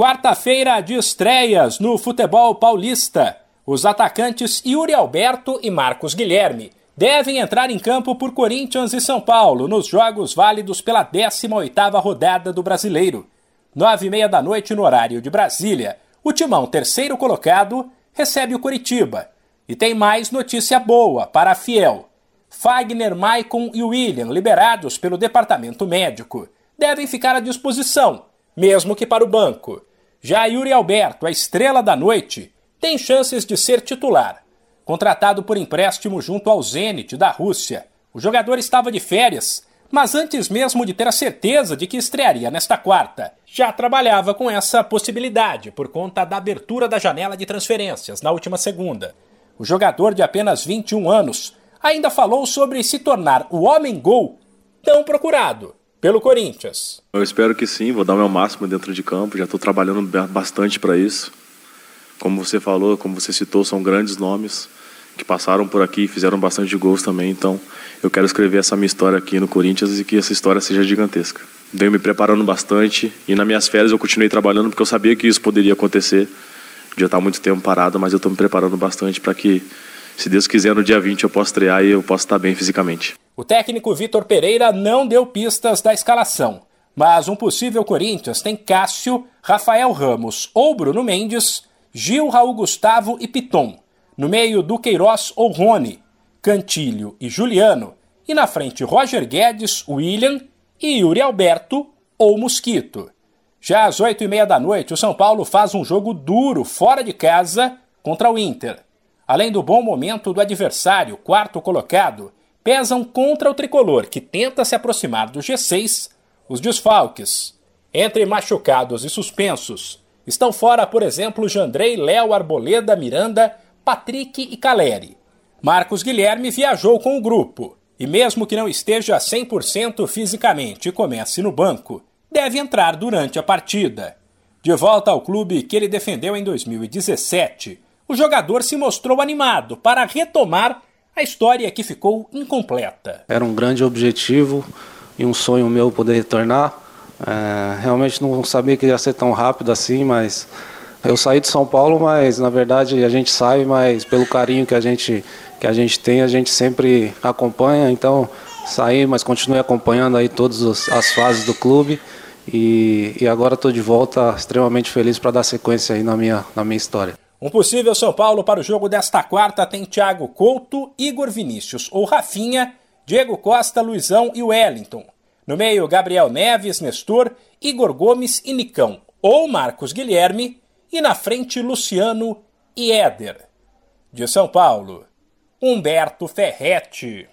Quarta-feira de estreias no futebol paulista. Os atacantes Yuri Alberto e Marcos Guilherme devem entrar em campo por Corinthians e São Paulo nos jogos válidos pela 18ª rodada do Brasileiro. Nove e meia da noite no horário de Brasília, o Timão, terceiro colocado, recebe o Coritiba. E tem mais notícia boa para a Fiel. Fagner, Maicon e William, liberados pelo departamento médico, devem ficar à disposição, mesmo que para o banco. Já Yuri Alberto, a estrela da noite, tem chances de ser titular. Contratado por empréstimo junto ao Zenit da Rússia, o jogador estava de férias, mas antes mesmo de ter a certeza de que estrearia nesta quarta, já trabalhava com essa possibilidade por conta da abertura da janela de transferências na última segunda. O jogador de apenas 21 anos ainda falou sobre se tornar o homem-gol tão procurado pelo Corinthians. Eu espero que sim, vou dar o meu máximo dentro de campo, já estou trabalhando bastante para isso. Como você falou, como você citou, são grandes nomes que passaram por aqui e fizeram bastante gols também, então eu quero escrever essa minha história aqui no Corinthians e que essa história seja gigantesca. Venho me preparando bastante e nas minhas férias eu continuei trabalhando porque eu sabia que isso poderia acontecer. Já está muito tempo parado, mas eu estou me preparando bastante para que, se Deus quiser, no dia 20 eu possa estrear e eu possa estar bem fisicamente. O técnico Vitor Pereira não deu pistas da escalação, mas um possível Corinthians tem Cássio, Rafael Ramos ou Bruno Mendes, Gil, Raul Gustavo e Piton. No meio, Duqueiroz ou Rony, Cantilho e Juliano. E na frente, Roger Guedes, William e Yuri Alberto ou Mosquito. Já às oito e meia da noite, o São Paulo faz um jogo duro fora de casa contra o Inter. Além do bom momento do adversário, quarto colocado, pesam contra o tricolor, que tenta se aproximar do G6, os desfalques. Entre machucados e suspensos, estão fora, por exemplo, Jandrei, Léo, Arboleda, Miranda, Patrick e Caleri. Marcos Guilherme viajou com o grupo e, mesmo que não esteja 100% fisicamente e comece no banco, deve entrar durante a partida. De volta ao clube que ele defendeu em 2017, o jogador se mostrou animado para retomar a história que ficou incompleta. Era um grande objetivo e um sonho meu poder retornar. É, realmente não sabia que ia ser tão rápido assim, mas eu saí de São Paulo, mas na verdade a gente sai, mas pelo carinho que a gente que a gente tem, a gente sempre acompanha. Então saí, mas continuei acompanhando aí todas as fases do clube e, e agora estou de volta, extremamente feliz para dar sequência aí na minha na minha história. Um possível São Paulo para o jogo desta quarta tem Thiago Couto, Igor Vinícius ou Rafinha, Diego Costa, Luizão e Wellington. No meio, Gabriel Neves, Nestor, Igor Gomes e Nicão ou Marcos Guilherme. E na frente, Luciano e Éder. De São Paulo, Humberto Ferretti.